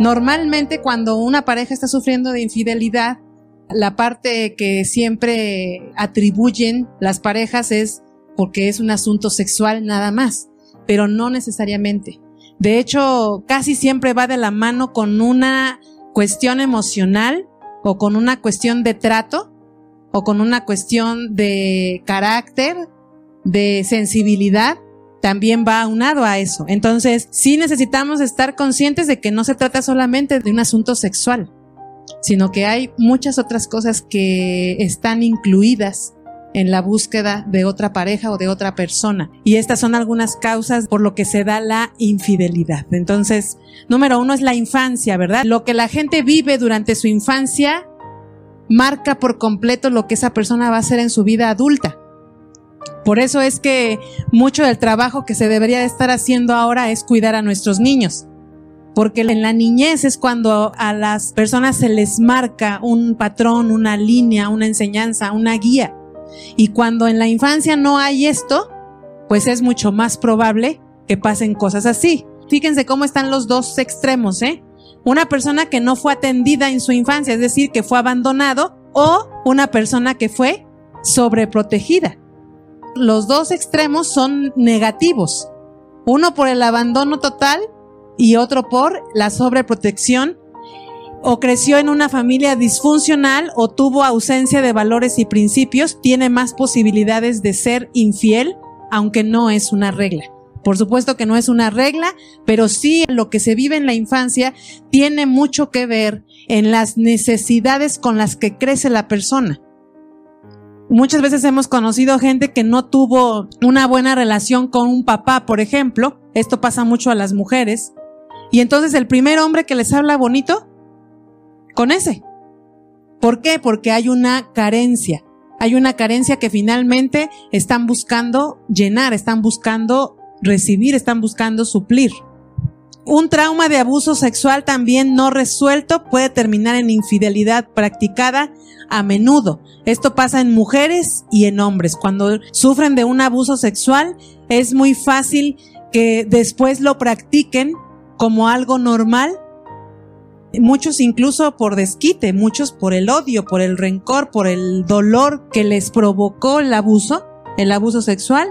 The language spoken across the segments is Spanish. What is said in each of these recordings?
Normalmente cuando una pareja está sufriendo de infidelidad, la parte que siempre atribuyen las parejas es porque es un asunto sexual nada más, pero no necesariamente. De hecho, casi siempre va de la mano con una cuestión emocional o con una cuestión de trato o con una cuestión de carácter, de sensibilidad, también va aunado a eso. Entonces, sí necesitamos estar conscientes de que no se trata solamente de un asunto sexual, sino que hay muchas otras cosas que están incluidas en la búsqueda de otra pareja o de otra persona. Y estas son algunas causas por lo que se da la infidelidad. Entonces, número uno es la infancia, ¿verdad? Lo que la gente vive durante su infancia marca por completo lo que esa persona va a hacer en su vida adulta. Por eso es que mucho del trabajo que se debería estar haciendo ahora es cuidar a nuestros niños. Porque en la niñez es cuando a las personas se les marca un patrón, una línea, una enseñanza, una guía. Y cuando en la infancia no hay esto, pues es mucho más probable que pasen cosas así. Fíjense cómo están los dos extremos, ¿eh? Una persona que no fue atendida en su infancia, es decir, que fue abandonado, o una persona que fue sobreprotegida. Los dos extremos son negativos. Uno por el abandono total y otro por la sobreprotección o creció en una familia disfuncional o tuvo ausencia de valores y principios, tiene más posibilidades de ser infiel, aunque no es una regla. Por supuesto que no es una regla, pero sí lo que se vive en la infancia tiene mucho que ver en las necesidades con las que crece la persona. Muchas veces hemos conocido gente que no tuvo una buena relación con un papá, por ejemplo. Esto pasa mucho a las mujeres. Y entonces el primer hombre que les habla bonito con ese. ¿Por qué? Porque hay una carencia. Hay una carencia que finalmente están buscando llenar, están buscando recibir, están buscando suplir. Un trauma de abuso sexual también no resuelto puede terminar en infidelidad practicada a menudo. Esto pasa en mujeres y en hombres. Cuando sufren de un abuso sexual es muy fácil que después lo practiquen como algo normal muchos incluso por desquite, muchos por el odio, por el rencor, por el dolor que les provocó el abuso, el abuso sexual,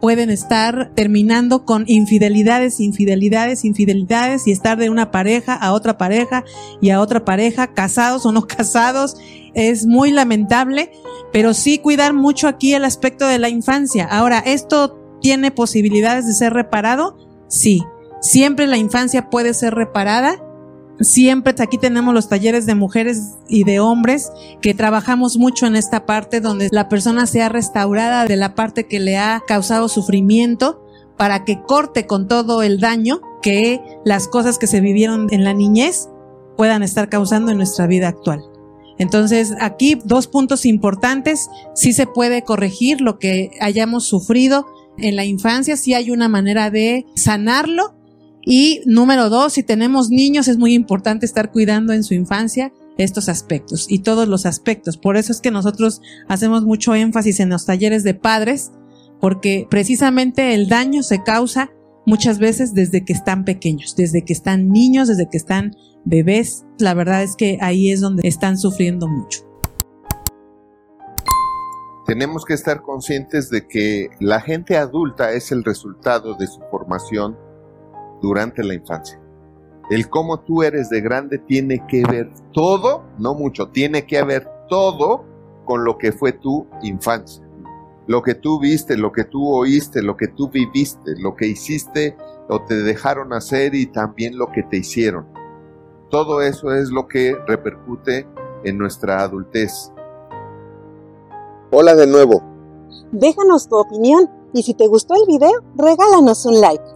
pueden estar terminando con infidelidades, infidelidades, infidelidades y estar de una pareja a otra pareja y a otra pareja, casados o no casados. Es muy lamentable, pero sí cuidar mucho aquí el aspecto de la infancia. Ahora, ¿esto tiene posibilidades de ser reparado? Sí. Siempre la infancia puede ser reparada Siempre aquí tenemos los talleres de mujeres y de hombres que trabajamos mucho en esta parte donde la persona sea restaurada de la parte que le ha causado sufrimiento para que corte con todo el daño que las cosas que se vivieron en la niñez puedan estar causando en nuestra vida actual. Entonces, aquí dos puntos importantes. Sí se puede corregir lo que hayamos sufrido en la infancia, sí hay una manera de sanarlo y número dos, si tenemos niños, es muy importante estar cuidando en su infancia estos aspectos y todos los aspectos. Por eso es que nosotros hacemos mucho énfasis en los talleres de padres, porque precisamente el daño se causa muchas veces desde que están pequeños, desde que están niños, desde que están bebés. La verdad es que ahí es donde están sufriendo mucho. Tenemos que estar conscientes de que la gente adulta es el resultado de su formación durante la infancia. El cómo tú eres de grande tiene que ver todo, no mucho, tiene que ver todo con lo que fue tu infancia. Lo que tú viste, lo que tú oíste, lo que tú viviste, lo que hiciste o te dejaron hacer y también lo que te hicieron. Todo eso es lo que repercute en nuestra adultez. Hola de nuevo. Déjanos tu opinión y si te gustó el video, regálanos un like.